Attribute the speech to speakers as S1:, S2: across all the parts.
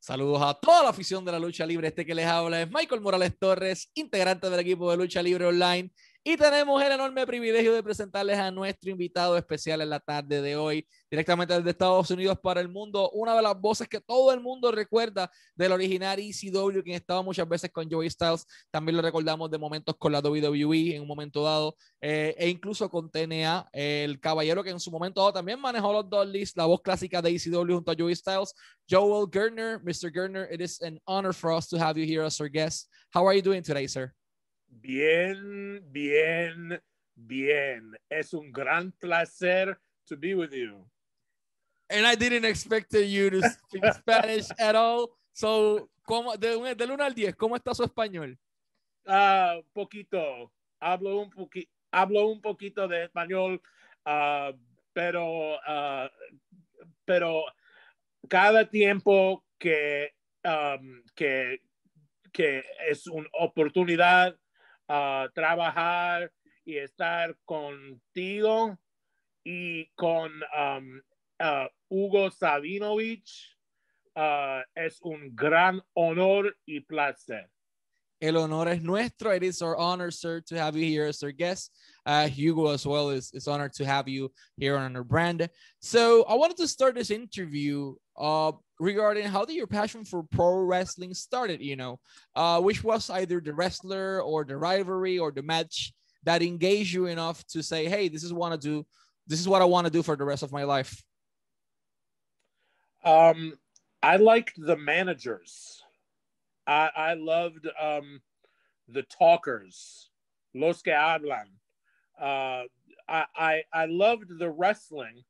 S1: Saludos a toda la afición de la lucha libre. Este que les habla es Michael Morales Torres, integrante del equipo de lucha libre online y tenemos el enorme privilegio de presentarles a nuestro invitado especial en la tarde de hoy, directamente desde Estados Unidos para el mundo, una de las voces que todo el mundo recuerda del original ECW, quien estaba muchas veces con Joey Styles, también lo recordamos de momentos con la WWE en un momento dado, eh, e incluso con TNA, el caballero que en su momento dado también manejó los Dudleys, la voz clásica de ECW junto a Joey Styles, Joel Gerner. Mr. Gerner, it is an honor for us to have you here as our guest. How are you doing today, sir?
S2: Bien, bien, bien. Es un gran placer to be with you.
S1: And I didn't expect you to speak Spanish at all. So, ¿cómo, de, del 1 al 10, ¿cómo está su español?
S2: Uh, poquito. Hablo un, poqui hablo un poquito de español, uh, pero, uh, pero cada tiempo que, um, que, que es una oportunidad uh, trabajar y estar contigo y con um, uh, Hugo Savinovich. Uh, es un gran honor y placer.
S1: El honor es nuestro. It is our honor, sir, to have you here as our guest. Uh, Hugo, as well, is, is honored to have you here on our brand. So, I wanted to start this interview uh, regarding how did your passion for pro wrestling started, you know, uh, which was either the wrestler or the rivalry or the match that engaged you enough to say, hey, this is what I do. This is what I want to do for the rest of my life.
S2: Um, I liked the managers. I, I loved um, the talkers, los que hablan. Uh, I, I, I loved the wrestling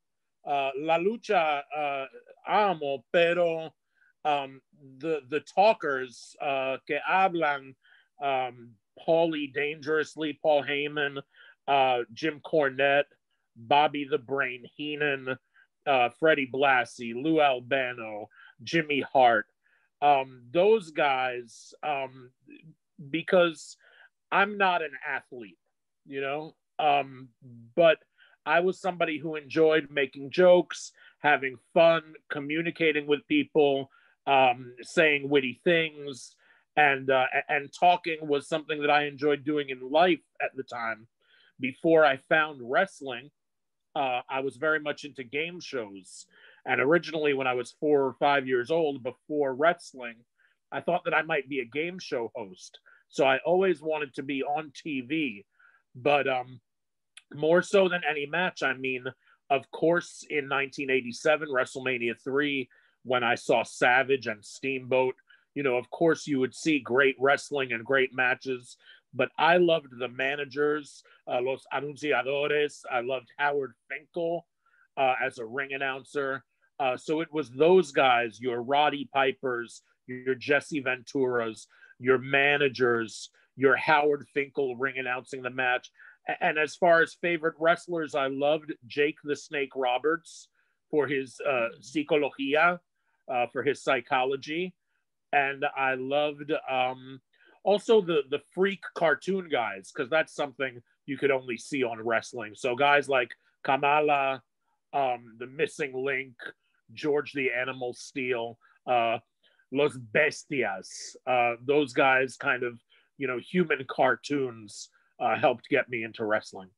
S2: uh, la lucha uh, amo, pero um, the the talkers uh, que hablan, um, Paulie dangerously, Paul Heyman, uh, Jim Cornette, Bobby the Brain Heenan, uh, Freddie Blassie, Lou Albano, Jimmy Hart. Um, those guys, um, because I'm not an athlete, you know, um, but I was somebody who enjoyed making jokes, having fun, communicating with people, um, saying witty things, and uh, and talking was something that I enjoyed doing in life at the time. Before I found wrestling, uh, I was very much into game shows. And originally, when I was four or five years old, before wrestling, I thought that I might be a game show host. So I always wanted to be on TV. But um, more so than any match. I mean, of course, in 1987, WrestleMania 3, when I saw Savage and Steamboat, you know, of course, you would see great wrestling and great matches. But I loved the managers, uh, Los Anunciadores. I loved Howard Finkel uh, as a ring announcer. Uh, so it was those guys, your Roddy Pipers, your Jesse Venturas, your managers, your Howard Finkel ring announcing the match. And as far as favorite wrestlers, I loved Jake the Snake Roberts for his uh, psicología, uh, for his psychology, and I loved um, also the the freak cartoon guys because that's something you could only see on wrestling. So guys like Kamala, um, the Missing Link, George the Animal Steele, uh, Los Bestias, uh, those guys kind of you know human cartoons uh, helped get me into wrestling.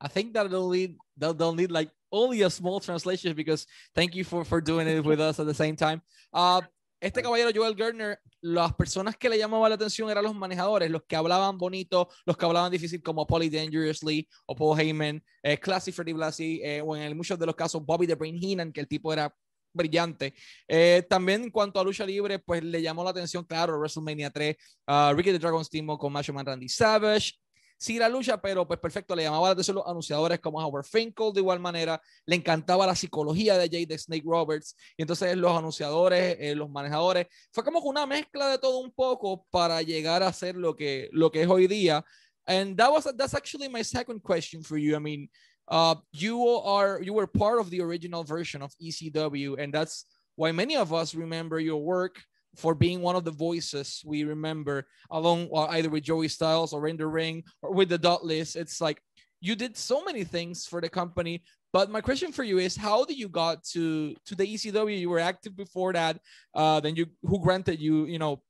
S1: I think that they'll need they'll, they'll need like only a small translation because thank you for, for doing it with us at the same time. Uh, este caballero Joel Gardner, las personas que le llamaban la atención eran los manejadores, los que hablaban bonito, los que hablaban difícil como Polly Dangerously o Paul Heyman, eh, Classy Freddy Blassie, eh, o en muchos de los casos Bobby the Brain Heenan, que el tipo era brillante. Eh, también en cuanto a lucha libre, pues le llamó la atención, claro, WrestleMania 3, uh, Ricky the Dragon Steamboat con Macho Man Randy Savage, sí la lucha, pero pues perfecto, le llamaba la atención los anunciadores como Howard Finkel de igual manera, le encantaba la psicología de Jay de Snake Roberts, y entonces los anunciadores, eh, los manejadores, fue como una mezcla de todo un poco para llegar a ser lo que, lo que es hoy día. And that was that's actually my second question for you. I mean, uh, you are you were part of the original version of ECW, and that's why many of us remember your work for being one of the voices we remember along uh, either with Joey Styles or in the ring or with the Dudleys. It's like you did so many things for the company, But my question for you is, how did you got to to the ECW? You were active before that. Uh, then you who granted you you know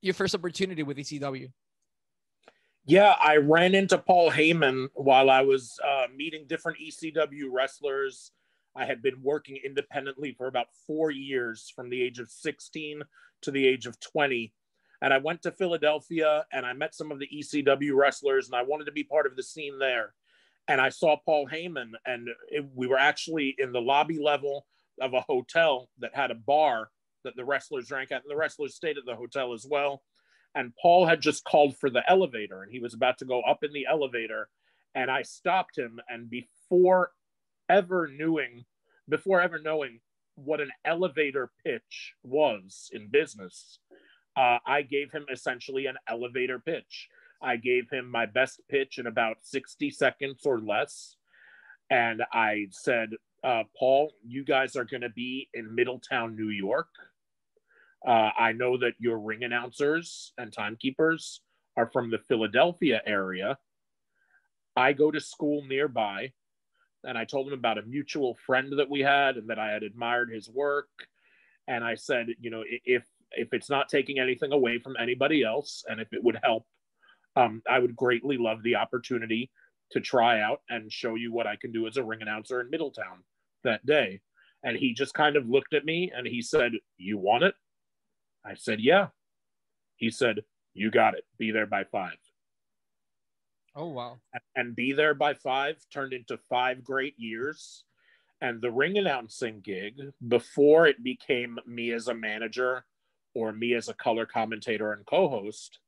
S1: your first opportunity with ECW?
S2: Yeah, I ran into Paul Heyman while I was uh, meeting different ECW wrestlers. I had been working independently for about four years from the age of 16 to the age of 20. And I went to Philadelphia and I met some of the ECW wrestlers and I wanted to be part of the scene there. And I saw Paul Heyman, and it, we were actually in the lobby level of a hotel that had a bar that the wrestlers drank at, and the wrestlers stayed at the hotel as well. And Paul had just called for the elevator, and he was about to go up in the elevator, and I stopped him. And before ever knowing, before ever knowing what an elevator pitch was in business, uh, I gave him essentially an elevator pitch. I gave him my best pitch in about 60 seconds or less. And I said, uh, Paul, you guys are going to be in Middletown, New York. Uh, I know that your ring announcers and timekeepers are from the Philadelphia area. I go to school nearby, and I told him about a mutual friend that we had and that I had admired his work. And I said, you know, if if it's not taking anything away from anybody else, and if it would help, um, I would greatly love the opportunity to try out and show you what I can do as a ring announcer in Middletown that day. And he just kind of looked at me and he said, You want it? I said, Yeah. He said, You got it. Be there by five.
S1: Oh, wow.
S2: And be there by five turned into five great years. And the ring announcing gig, before it became me as a manager or me as a color commentator and co host,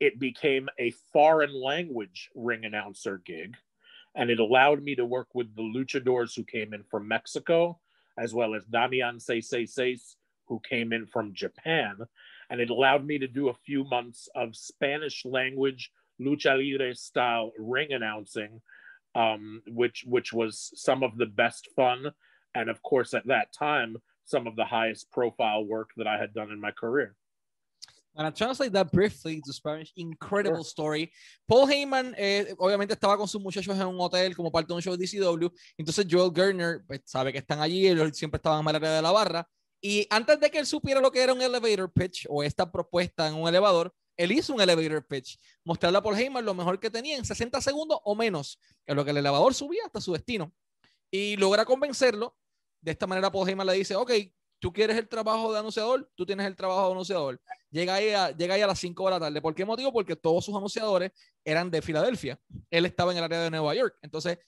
S2: it became a foreign language ring announcer gig. And it allowed me to work with the luchadors who came in from Mexico, as well as Damian 666 who came in from Japan. And it allowed me to do a few months of Spanish language lucha libre style ring announcing, um, which which was some of the best fun, and of course at that time some of the highest profile work that I had done in my career.
S1: And I translate that briefly to Spanish. Incredible story. Paul Heyman, eh, obviamente, estaba con sus muchachos en un hotel como parte de un show de DCW. Entonces, Joel Gertner pues, sabe que están allí, ellos siempre estaban en la área de la barra. Y antes de que él supiera lo que era un elevator pitch o esta propuesta en un elevador, él hizo un elevator pitch, mostrarle a Paul Heyman lo mejor que tenía en 60 segundos o menos, en lo que el elevador subía hasta su destino. Y logra convencerlo. De esta manera, Paul Heyman le dice: Ok, tú quieres el trabajo de anunciador, tú tienes el trabajo de anunciador. Llega ahí a, llega ahí a las 5 de la tarde. ¿Por qué motivo? Porque todos sus anunciadores eran de Filadelfia. Él estaba en el área de Nueva York. Entonces,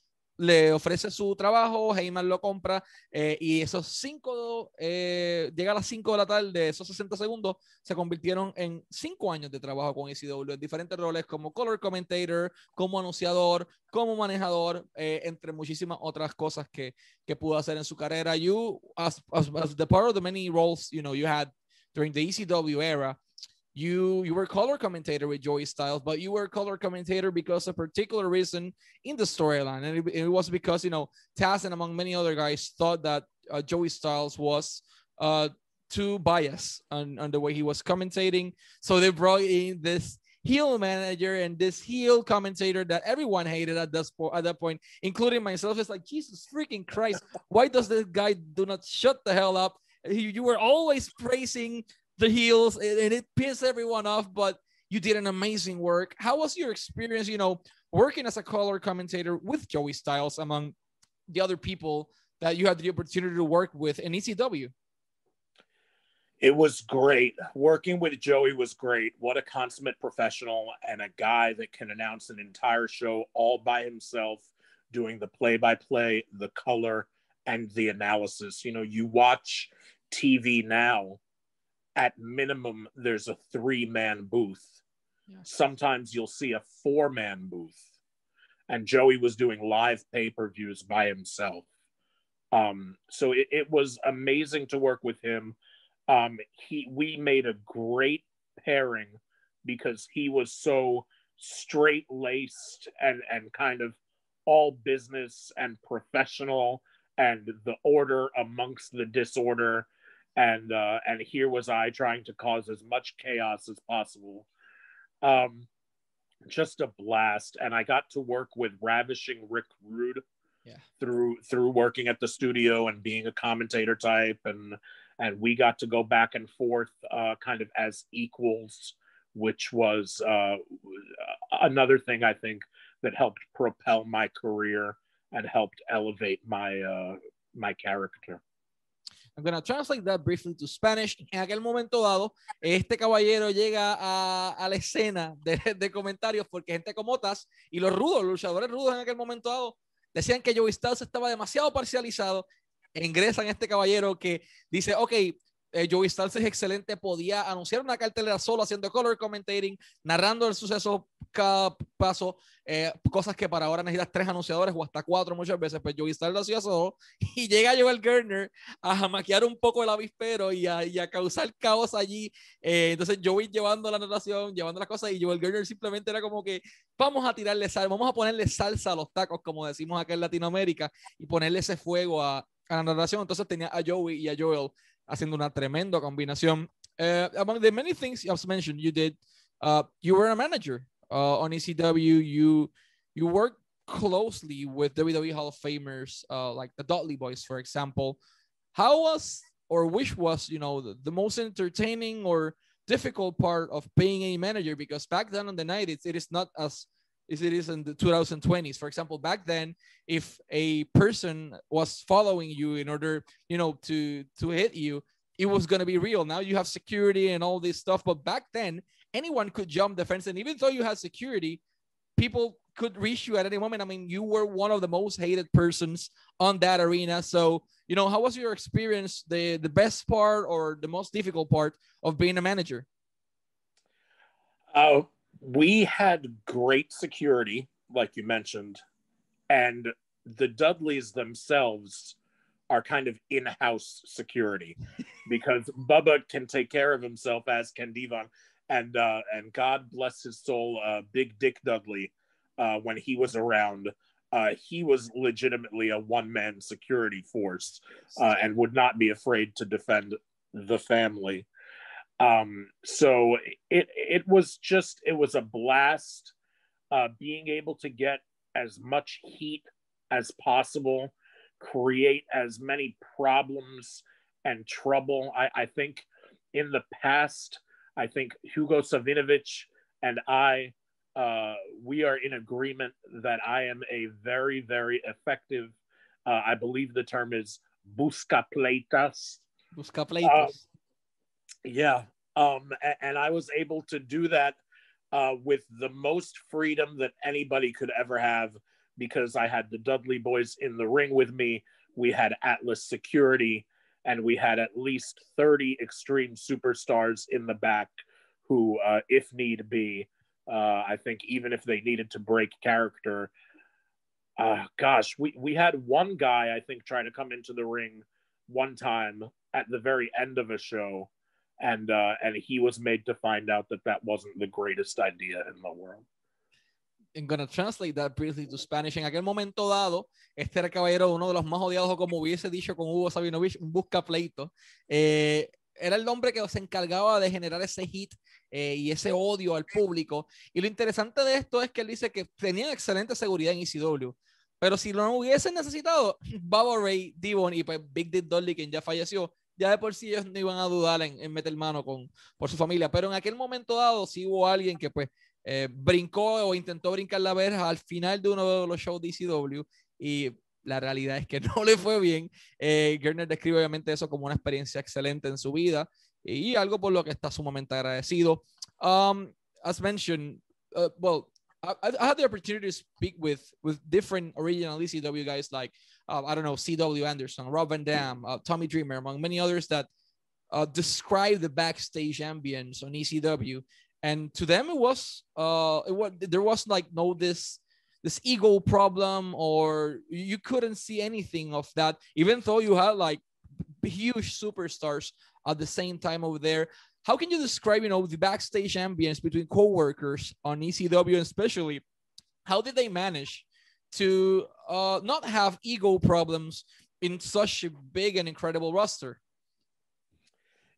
S1: le ofrece su trabajo, Heyman lo compra eh, y esos cinco, eh, llega a las 5 de la tarde, esos 60 segundos se convirtieron en cinco años de trabajo con ECW en diferentes roles como color commentator, como anunciador, como manejador, eh, entre muchísimas otras cosas que, que pudo hacer en su carrera. You, as, as, as the part of the many roles, you know, you had during the ECW era, you you were color commentator with Joey Styles, but you were color commentator because of a particular reason in the storyline, and it, it, was because you know Taz and among many other guys thought that uh, Joey Styles was uh, too biased on, on the way he was commentating, so they brought in this heel manager and this heel commentator that everyone hated at this po- at that point, including myself. It's like Jesus freaking Christ, why does this guy do not shut the hell up? You, you were always praising the heels and it pissed everyone off, but you did an amazing work. How was your experience, you know, working as a color commentator with Joey Styles among the other people that you had the opportunity to work with in ECW?
S2: It was great. Working with Joey was great. What a consummate professional and a guy that can announce an entire show all by himself, doing the play by play, the color, and the analysis. You know, you watch TV now at minimum there's a three man booth sometimes you'll see a four man booth. And joey was doing live pay-per-views by himself. Um, so it, it, was amazing to work with him. Um, he we made a great pairing because he was so straight laced and and kind of all business and professional and the order amongst the disorder and uh, and here was I trying to cause as much chaos as possible. Um, just a blast, and I got to work with ravishing Rick Rude
S1: yeah.
S2: through through working at the studio and being a commentator type and and we got to go back and forth uh, kind of as equals which was uh, another thing i think that helped propel my career and helped elevate my uh, my character
S1: I'm going to translate that briefly to Spanish. En aquel momento dado, este caballero llega a, a la escena de, de, comentarios porque gente como Taz y los rudos, los luchadores rudos en aquel momento dado, decían que Joey Styles estaba demasiado parcializado. Ingresan este caballero que dice, ok, eh, Joey Styles es excelente, podía anunciar una cartelera solo haciendo color commentating, narrando el suceso cada paso, eh, cosas que para ahora necesitas tres anunciadores o hasta cuatro muchas veces, pues Joey Styles lo hacía solo y llega Joel Gerner a jamaquear un poco el avispero y a, y a causar caos allí. Eh, entonces Joey llevando la narración, llevando las cosas y Joel Gerner simplemente era como que vamos a tirarle sal, vamos a ponerle salsa a los tacos, como decimos acá en Latinoamérica, y ponerle ese fuego a, a la narración. Entonces tenía a Joey y a Joel haciendo una tremenda combinación. Uh, among the many things you have mentioned, you did, uh, you were a manager uh, on ECW. You you worked closely with WWE Hall of Famers uh, like the Dudley Boys, for example. How was or which was you know the, the most entertaining or difficult part of being a manager? Because back then in the 90s, it is not as as it is in the 2020s. For example, back then, if a person was following you in order, you know, to to hit you, it was gonna be real. Now you have security and all this stuff, but back then, anyone could jump the fence, and even though you had security, people could reach you at any moment. I mean, you were one of the most hated persons on that arena. So, you know, how was your experience? The the best part or the most difficult part of being a manager?
S2: Oh, we had great security, like you mentioned, and the Dudleys themselves are kind of in-house security because Bubba can take care of himself as can Devon, and uh, and God bless his soul, uh, Big Dick Dudley, uh, when he was around. Uh, he was legitimately a one-man security force uh, and would not be afraid to defend the family. Um, so it it was just it was a blast uh, being able to get as much heat as possible, create as many problems and trouble. I, I think in the past, I think Hugo Savinovich and I uh, we are in agreement that I am a very, very effective. Uh, I believe the term is buscapleitas.
S1: Buscapleitas.
S2: Yeah. Um, and, and, I was able to do that uh, with the most freedom that anybody could ever have because I had the Dudley boys in the ring with me. We had Atlas security, and we had at least 30 extreme superstars in the back who, uh, if need be, uh, I think even if they needed to break character, uh, gosh, we, we had one guy, I think, try to come into the ring one time at the very end of a show and uh, and he was made to find out that that wasn't the greatest idea in the world.
S1: I'm gonna translate that briefly to Spanish. En aquel momento dado, este era el caballero, uno de los más odiados, o como hubiese dicho con Hugo Sabinovich, un busca pleito. Eh, era el hombre que se encargaba de generar ese hit eh, y ese odio al público. Y lo interesante de esto es que él dice que tenía excelente seguridad en ECW, pero si lo hubiesen necesitado, Baba Ray, Devon y pues Big Dick Dolly, quien ya falleció, ya de por sí ellos no iban a dudar en, meter mano con, por su familia, pero en aquel momento dado sí hubo alguien que pues eh, brincó o intentó brincar la verja al final de uno de los shows de ECW y la realidad es que no le fue bien. Eh, Gerner describe obviamente eso como una experiencia excelente en su vida y algo por lo que está sumamente agradecido. Um, as mentioned, uh, well, I, had the opportunity to speak with with different original ECW guys like uh, I don't know C.W. Anderson, Rob Van Dam, uh, Tommy Dreamer, among many others that uh, describe the backstage ambience on ECW. And to them, it was uh, it was there was like no this this ego problem or you couldn't see anything of that, even though you had like huge superstars at the same time over there how can you describe, you know, the backstage ambience between co-workers on ECW, and especially how did they manage to uh, not have ego problems in such a big and incredible roster?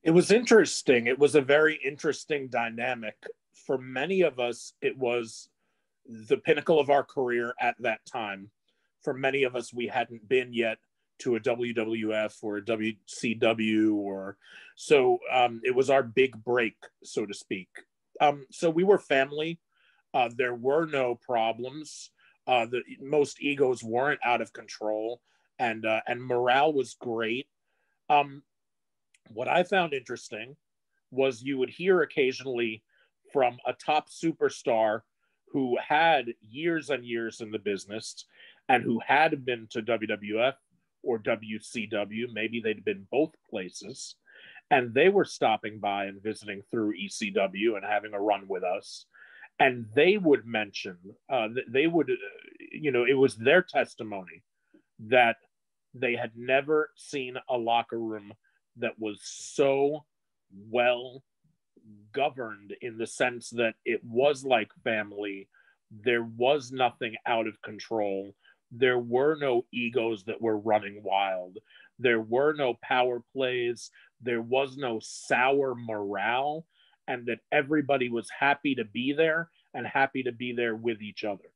S2: It was interesting. It was a very interesting dynamic. For many of us, it was the pinnacle of our career at that time. for many of us, we hadn't been yet to a WWF or a WCW or so um, it was our big break, so to speak. Um, so we were family. Uh, there were no problems. Uh, the most egos weren't out of control, and uh, and morale was great. Um, what I found interesting was you would hear occasionally from a top superstar who had years and years in the business and who had been to WWF or WCW. Maybe they'd been both places. And they were stopping by and visiting through ECW and having a run with us. And they would mention, uh, they would, uh, you know, it was their testimony that they had never seen a locker room that was so well governed in the sense that it was like family. There was nothing out of control there were no egos that were running wild. There were no power plays. There was no sour morale, and that everybody was happy to be there and happy to be there with each other.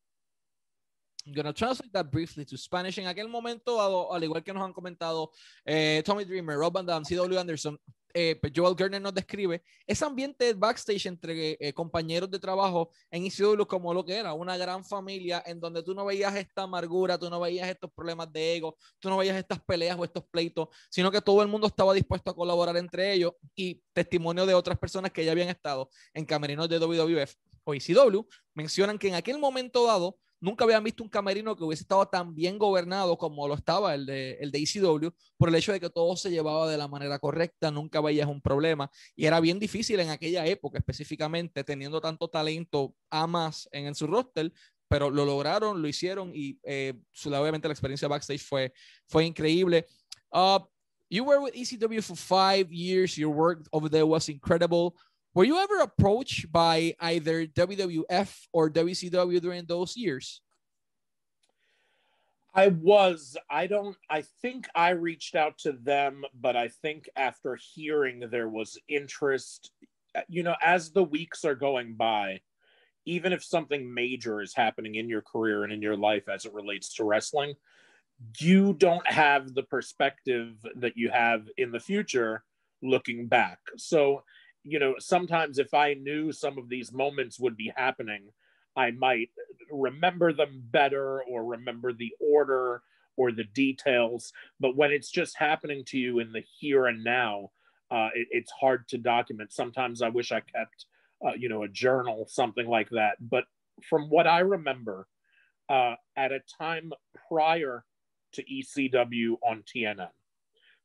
S1: I'm going to translate that briefly to Spanish. En aquel momento, al igual que nos han comentado eh, Tommy Dreamer, Rob Van Dam, C.W. Anderson, eh, pues, Joel Gerner nos describe ese ambiente backstage entre eh, compañeros de trabajo en ECW como lo que era, una gran familia en donde tú no veías esta amargura, tú no veías estos problemas de ego, tú no veías estas peleas o estos pleitos, sino que todo el mundo estaba dispuesto a colaborar entre ellos y testimonio de otras personas que ya habían estado en camerinos de WWF o ECW mencionan que en aquel momento dado nunca habían visto un camerino que hubiese estado tan bien gobernado como lo estaba el de, el de ECW, por el hecho de que todo se llevaba de la manera correcta, nunca veías un problema. Y era bien difícil en aquella época, específicamente, teniendo tanto talento a más en, en su roster, pero lo lograron, lo hicieron y eh, obviamente la experiencia backstage fue, fue increíble. Uh, you were with ECW for five years. Your work over there was incredible. Were you ever approached by either WWF or WCW during those years?
S2: I was. I don't. I think I reached out to them, but I think after hearing there was interest, uh, you know, as the weeks are going by, even if something major is happening in your career and in your life as it relates to wrestling, you don't have the perspective that you have in the future looking back. So you know, sometimes if I knew some of these moments would be happening, I might remember them better or remember the order or the details. But when it's just happening to you in the here and now, uh, it, it's hard to document. Sometimes I wish I kept, uh, you know, a journal, something like that. But from what I remember, uh, at a time prior to ECW on TNN,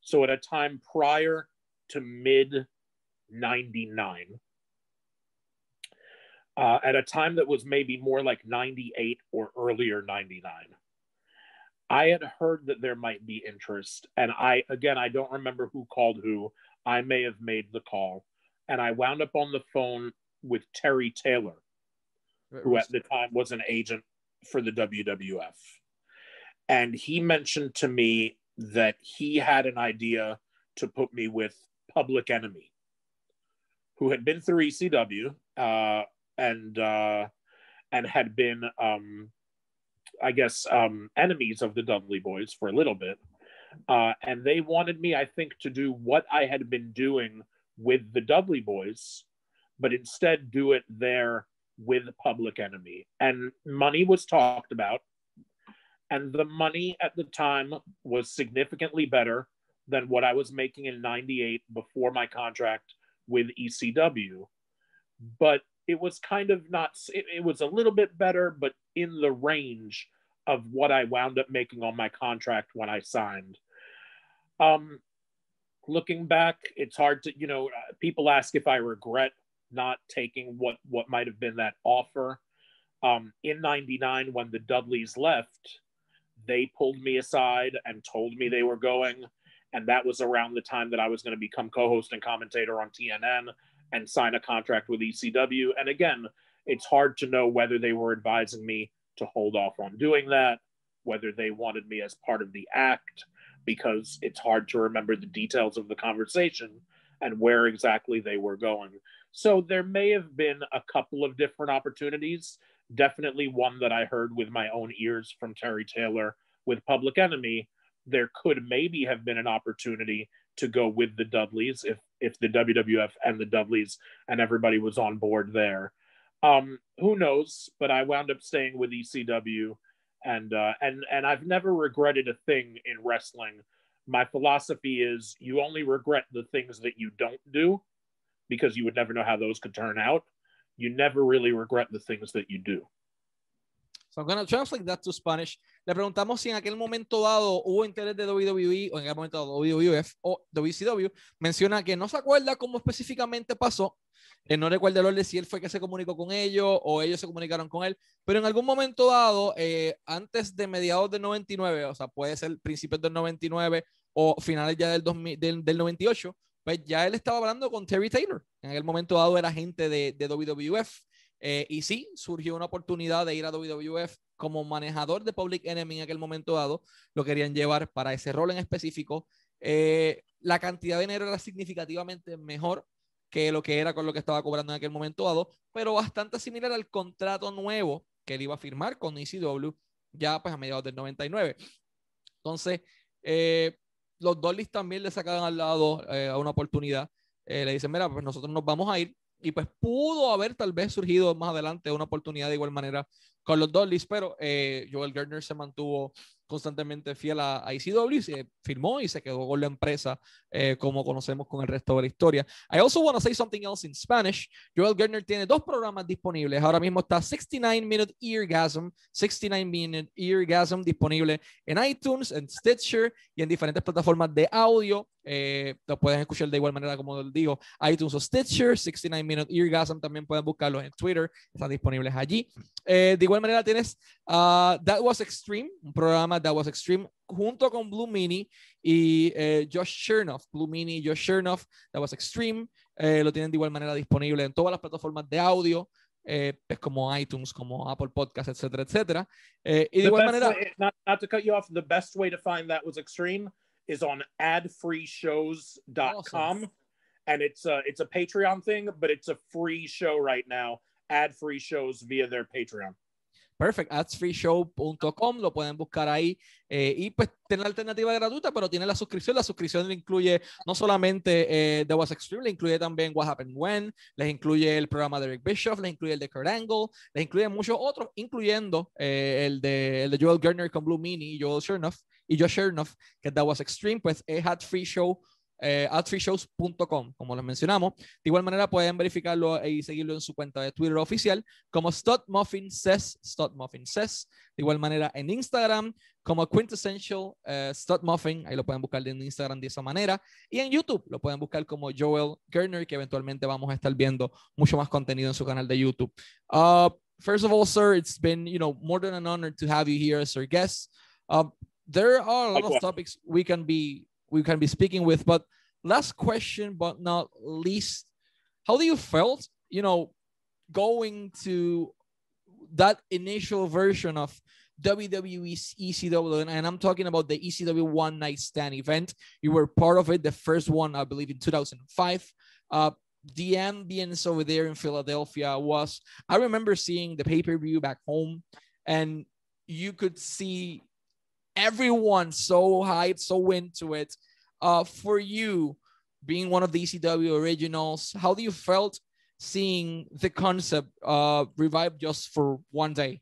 S2: so at a time prior to mid 99 uh, at a time that was maybe more like 98 or earlier 99 i had heard that there might be interest and i again i don't remember who called who. I may have made the call and i wound up on the phone with terry taylor who at the time was an agent for the wwf and he mentioned to me that he had an idea to put me with public enemy who had been through ECW uh, and uh, and had been, um, I guess, um, enemies of the Dudley Boys for a little bit, uh, and they wanted me, I think, to do what I had been doing with the Dudley Boys, but instead do it there with Public Enemy, and money was talked about, and the money at the time was significantly better than what I was making in '98 before my contract with ECW, but it was kind of not, it, it was a little bit better, but in the range of what I wound up making on my contract when I signed. Um, looking back, it's hard to, you know, uh, people ask if I regret not taking what what might have been that offer. Um, in '99, when the Dudleys left, they pulled me aside and told me they were going and that was around the time that I was going to become co-host and commentator on TNN and sign a contract with ECW. And again, it's hard to know whether they were advising me to hold off on doing that, whether they wanted me as part of the act, because it's hard to remember the details of the conversation and where exactly they were going. So there may have been a couple of different opportunities. Definitely one that I heard with my own ears from Terry Taylor with Public Enemy, there could maybe have been an opportunity to go with the Dudleys if if the WWF and the Dudleys and everybody was on board there. Um, who knows? But I wound up staying with ECW, and uh, and and I've never regretted a thing in wrestling. My philosophy is you only regret the things that you don't do, because you would never know how those could turn out. You never really regret the things that you do.
S1: So I'm to translate that to Spanish. Le preguntamos si en aquel momento dado hubo interés de WWE o en aquel momento dado WWF o WCW. Menciona que no se acuerda cómo específicamente pasó. que no recuerda el orden si él fue que se comunicó con ellos o ellos se comunicaron con él. Pero en algún momento dado, eh, antes de mediados del 99, o sea, puede ser principios del 99 o finales ya del, 2000, del, del 98, pues ya él estaba hablando con Terry Taylor. En aquel momento dado era gente de, de WWF. Eh, y sí, surgió una oportunidad de ir a WWF como manejador de Public Enemy en aquel momento dado. Lo querían llevar para ese rol en específico. Eh, la cantidad de dinero era significativamente mejor que lo que era con lo que estaba cobrando en aquel momento dado, pero bastante similar al contrato nuevo que él iba a firmar con ECW ya pues a mediados del 99. Entonces, eh, los Dollies también le sacaban al lado a una oportunidad. le dicen, mira, pues nosotros nos vamos a ir y pues pudo haber tal vez surgido más adelante una oportunidad de igual manera con los Dollies, pero eh, Joel Gardner se mantuvo constantemente fiel a, a ECW, se firmó y se quedó con la empresa eh, como conocemos con el resto de la historia. I also want to say something else in Spanish. Joel Gardner tiene dos programas disponibles. Ahora mismo está 69 Minute Eargasm, 69 Minute Eargasm disponible en iTunes, en Stitcher y en diferentes plataformas de audio. Eh, lo pueden escuchar de igual manera como digo, iTunes o Stitcher, 69 Minute Eargasm, también pueden buscarlos en Twitter, están disponibles allí. Eh, de igual manera tienes uh, That Was Extreme, un programa That Was Extreme junto con Blue Mini y eh, Josh Chernoff. Blue Mini Josh Chernoff, That Was Extreme, eh, lo tienen de igual manera disponible en todas las plataformas de audio. Eh, pues como iTunes, como Apple Podcasts, etcétera, etcétera. Eh, y de igual manera,
S2: way- not, not to cut you off, the best way to find that was extreme is on adfreeshows.com.
S1: Awesome.
S2: And it's a, it's a Patreon thing, but it's a free show right now. Ad free shows via their Patreon.
S1: Perfect, adsfreeshow.com, lo pueden buscar ahí eh, y pues tiene la alternativa gratuita, pero tiene la suscripción. La suscripción le incluye no solamente eh, The Was Extreme, le incluye también What Happened When, les incluye el programa de Eric Bischoff, les incluye el de Kurt Angle, les incluye muchos otros, incluyendo eh, el, de, el de Joel Gardner con Blue Mini Joel Chernoff, y Josh Chernoff, que es The Was Extreme, pues es Ad-Free Show eh, como les mencionamos. De igual manera pueden verificarlo y seguirlo en su cuenta de Twitter oficial como Stud Muffin Says, Muffin Says. De igual manera en Instagram como Quintessential eh, Muffin, ahí lo pueden buscar en Instagram de esa manera. Y en YouTube lo pueden buscar como Joel Gerner, que eventualmente vamos a estar viendo mucho más contenido en su canal de YouTube. Uh, first of all, sir, it's been you know more than an honor to have you here as our guest. Uh, there are a lot of topics we can be we can be speaking with, but last question, but not least, how do you felt, you know, going to that initial version of WWE ECW, and- I'm talking about the ECW One Night Stand event. You were part of it, the first one, I believe, in 2005. Uh, the ambience over there in Philadelphia was, I remember seeing the pay per view back home, and you could see everyone so hyped, so into it. Uh, for you, being one of the ECW originals, how do you felt seeing the concept uh, revived just for one day?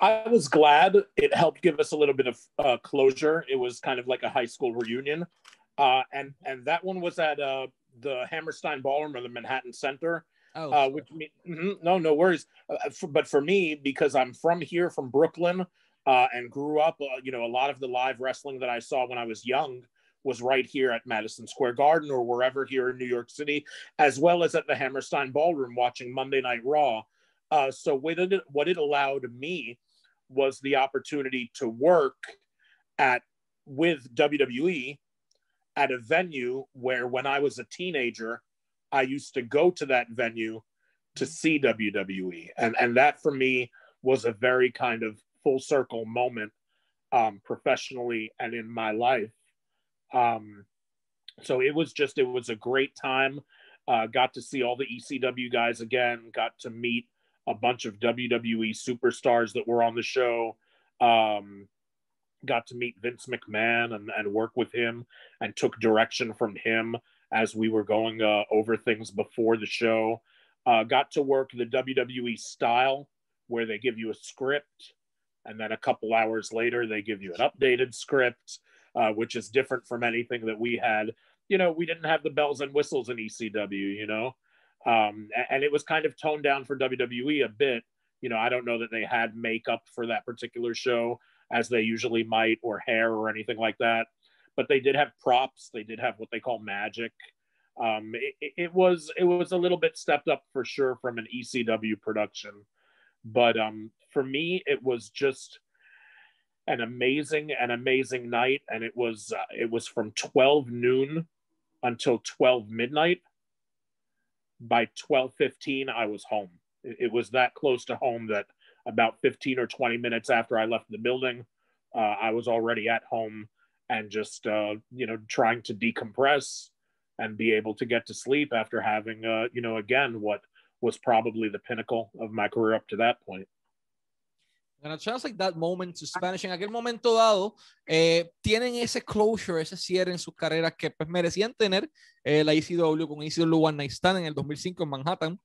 S2: I was glad it helped give us a little bit of uh, closure. It was kind of like a high school reunion, uh, and and that one was at uh, the Hammerstein Ballroom or the Manhattan Center.
S1: Oh,
S2: uh, which me- mhm, no, no worries. Uh, for, but for me, because I'm from here, from Brooklyn, uh, and grew up, uh, you know, a lot of the live wrestling that I saw when I was young was right here at Madison Square Garden or wherever here in New York City, as well as at the Hammerstein Ballroom watching Monday Night Raw. Uh, so what it, what it allowed me was the opportunity to work at with WWE at a venue where when I was a teenager, I used to go to that venue to see WWE. And and that for me was a very kind of full circle moment um, professionally and in my life. Um, so it was just it was a great time. Uh, got to see all the ECW guys again. Got to meet a bunch of WWE superstars that were on the show. Um, got to meet Vince McMahon and, and work with him and took direction from him as we were going uh, over things before the show. Uh, got to work the WWE style where they give you a script and then a couple hours later they give you an updated script, uh, which is different from anything that we had. You know, we didn't have the bells and whistles in ECW, you know, um, and it was kind of toned down for WWE a bit. You know, I don't know that they had makeup for that particular show as they usually might, or hair or anything like that. But they did have props. They did have what they call magic. Um, it, it, was it was a little bit stepped up for sure from an ECW production, but um, for me it was just an amazing an amazing night, and it was uh, it was from twelve noon until twelve midnight. By twelve fifteen, I was home. It, it was that close to home that about 15 or 20 minutes after I left the building, uh, I was already at home and just, uh, you know, trying to decompress and be able to get to sleep after having, uh, you know, again, what was probably the pinnacle of my career up to that point.
S1: And it sounds like that moment to Spanish. En aquel momento dado, eh, tienen ese closure, ese cierre en sus carreras que pues, merecían tener eh, la ECW con ECW One Night Stand en el 2005 en Manhattan.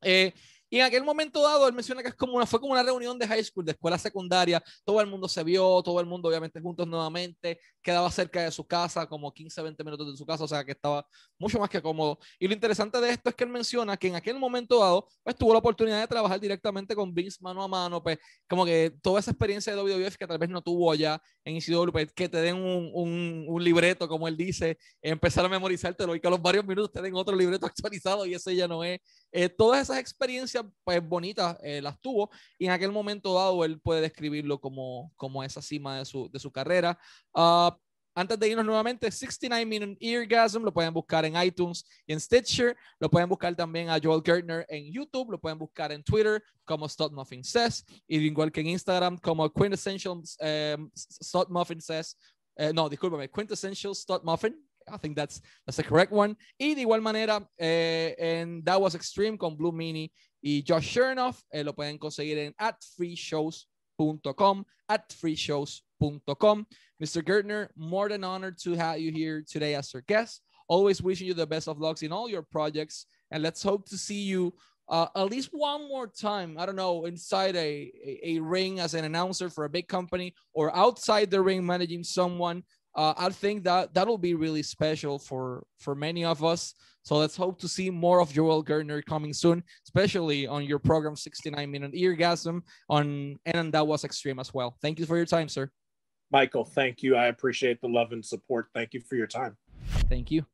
S1: Eh, Y en aquel momento dado, él menciona que es como una, fue como una reunión de high school, de escuela secundaria. Todo el mundo se vio, todo el mundo obviamente juntos nuevamente. Quedaba cerca de su casa, como 15, 20 minutos de su casa, o sea que estaba mucho más que cómodo. Y lo interesante de esto es que él menciona que en aquel momento dado, pues tuvo la oportunidad de trabajar directamente con Vince mano a mano, pues como que toda esa experiencia de WWF que tal vez no tuvo allá en ECW, pues, que te den un, un, un, libreto, como él dice, empezar a memorizártelo y que a los varios minutos te den otro libreto actualizado y ese ya no es. Eh, todas esas experiencias pues bonitas eh, las tuvo y en aquel momento dado él puede describirlo como, como esa cima de su, de su carrera. Uh, antes de irnos nuevamente, 69 Minute Eargasm lo pueden buscar en iTunes y en Stitcher. Lo pueden buscar también a Joel Gertner en YouTube. Lo pueden buscar en Twitter como Stott Muffin Says. Y igual que en Instagram como Quintessential um, Muffin Says. Eh, no, discúlpame, Quintessential Stott Muffin. I think that's, that's the correct one. Y de igual manera, eh, en That Was Extreme con Blue Meanie y Josh Chernoff, eh, lo pueden conseguir en adfreeshows.com, adfreeshows.com. Mr. Gertner, more than honored to have you here today as our guest. Always wishing you the best of lucks in all your projects. And let's hope to see you uh, at least one more time. I don't know, inside a, a, a ring as an announcer for a big company or outside the ring managing someone uh, I think that that'll be really special for for many of us. So let's hope to see more of Joel Gertner coming soon, especially on your program 69 Minute Eargasm on and that was extreme as well. Thank you for your time, sir.
S2: Michael, thank you. I appreciate the love and support. Thank you for your time.
S1: Thank you.